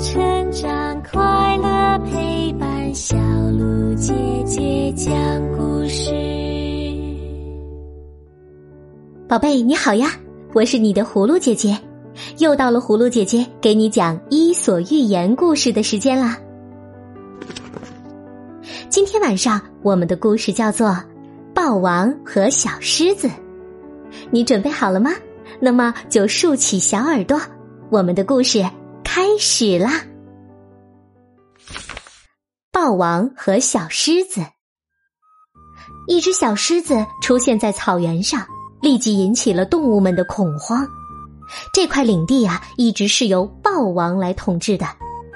成长，快乐陪伴，小鹿姐姐讲故事。宝贝，你好呀，我是你的葫芦姐姐，又到了葫芦姐姐给你讲《伊索寓言》故事的时间啦。今天晚上我们的故事叫做《豹王和小狮子》，你准备好了吗？那么就竖起小耳朵，我们的故事开始啦！豹王和小狮子，一只小狮子出现在草原上，立即引起了动物们的恐慌。这块领地呀，一直是由豹王来统治的，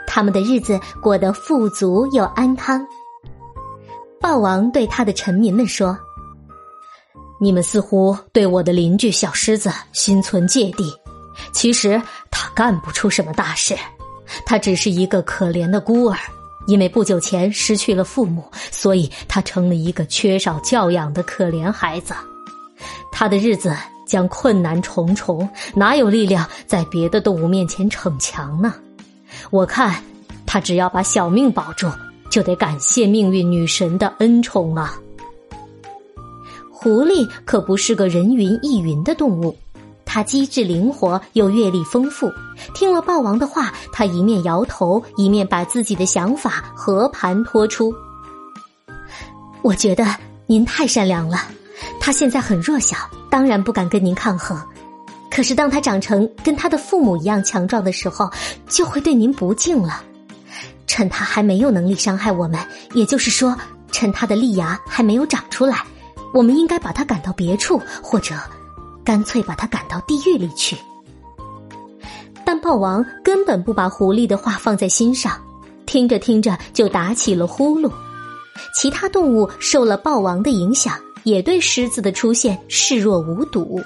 他们的日子过得富足又安康。豹王对他的臣民们说：“你们似乎对我的邻居小狮子心存芥蒂。其实干不出什么大事，他只是一个可怜的孤儿，因为不久前失去了父母，所以他成了一个缺少教养的可怜孩子。他的日子将困难重重，哪有力量在别的动物面前逞强呢？我看他只要把小命保住。”就得感谢命运女神的恩宠啊！狐狸可不是个人云亦云的动物，他机智灵活又阅历丰富。听了豹王的话，他一面摇头，一面把自己的想法和盘托出。我觉得您太善良了，他现在很弱小，当然不敢跟您抗衡。可是当他长成跟他的父母一样强壮的时候，就会对您不敬了。趁他还没有能力伤害我们，也就是说，趁他的利牙还没有长出来，我们应该把他赶到别处，或者干脆把他赶到地狱里去。但豹王根本不把狐狸的话放在心上，听着听着就打起了呼噜。其他动物受了豹王的影响，也对狮子的出现视若无睹。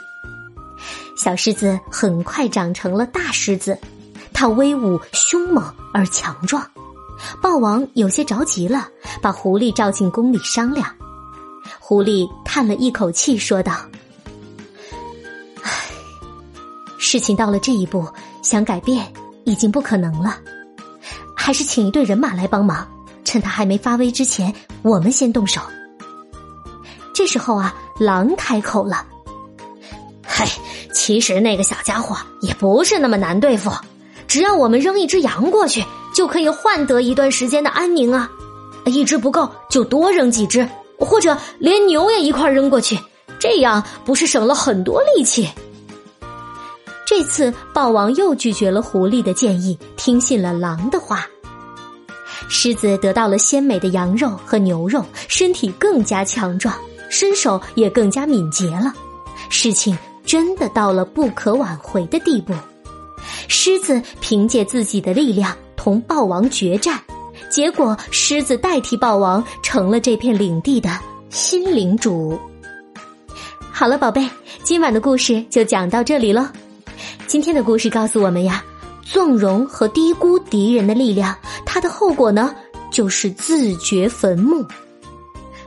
小狮子很快长成了大狮子，它威武凶猛而强壮。豹王有些着急了，把狐狸召进宫里商量。狐狸叹了一口气，说道：“事情到了这一步，想改变已经不可能了。还是请一队人马来帮忙，趁他还没发威之前，我们先动手。”这时候啊，狼开口了：“嘿，其实那个小家伙也不是那么难对付，只要我们扔一只羊过去。”就可以换得一段时间的安宁啊！一只不够就多扔几只，或者连牛也一块扔过去，这样不是省了很多力气？这次豹王又拒绝了狐狸的建议，听信了狼的话。狮子得到了鲜美的羊肉和牛肉，身体更加强壮，身手也更加敏捷了。事情真的到了不可挽回的地步。狮子凭借自己的力量。同豹王决战，结果狮子代替豹王成了这片领地的新领主。好了，宝贝，今晚的故事就讲到这里了。今天的故事告诉我们呀，纵容和低估敌人的力量，它的后果呢，就是自掘坟墓。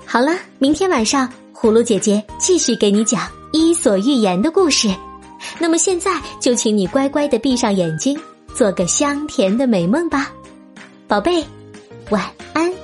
好了，明天晚上葫芦姐姐继续给你讲《伊索寓言》的故事。那么现在就请你乖乖的闭上眼睛。做个香甜的美梦吧，宝贝，晚安。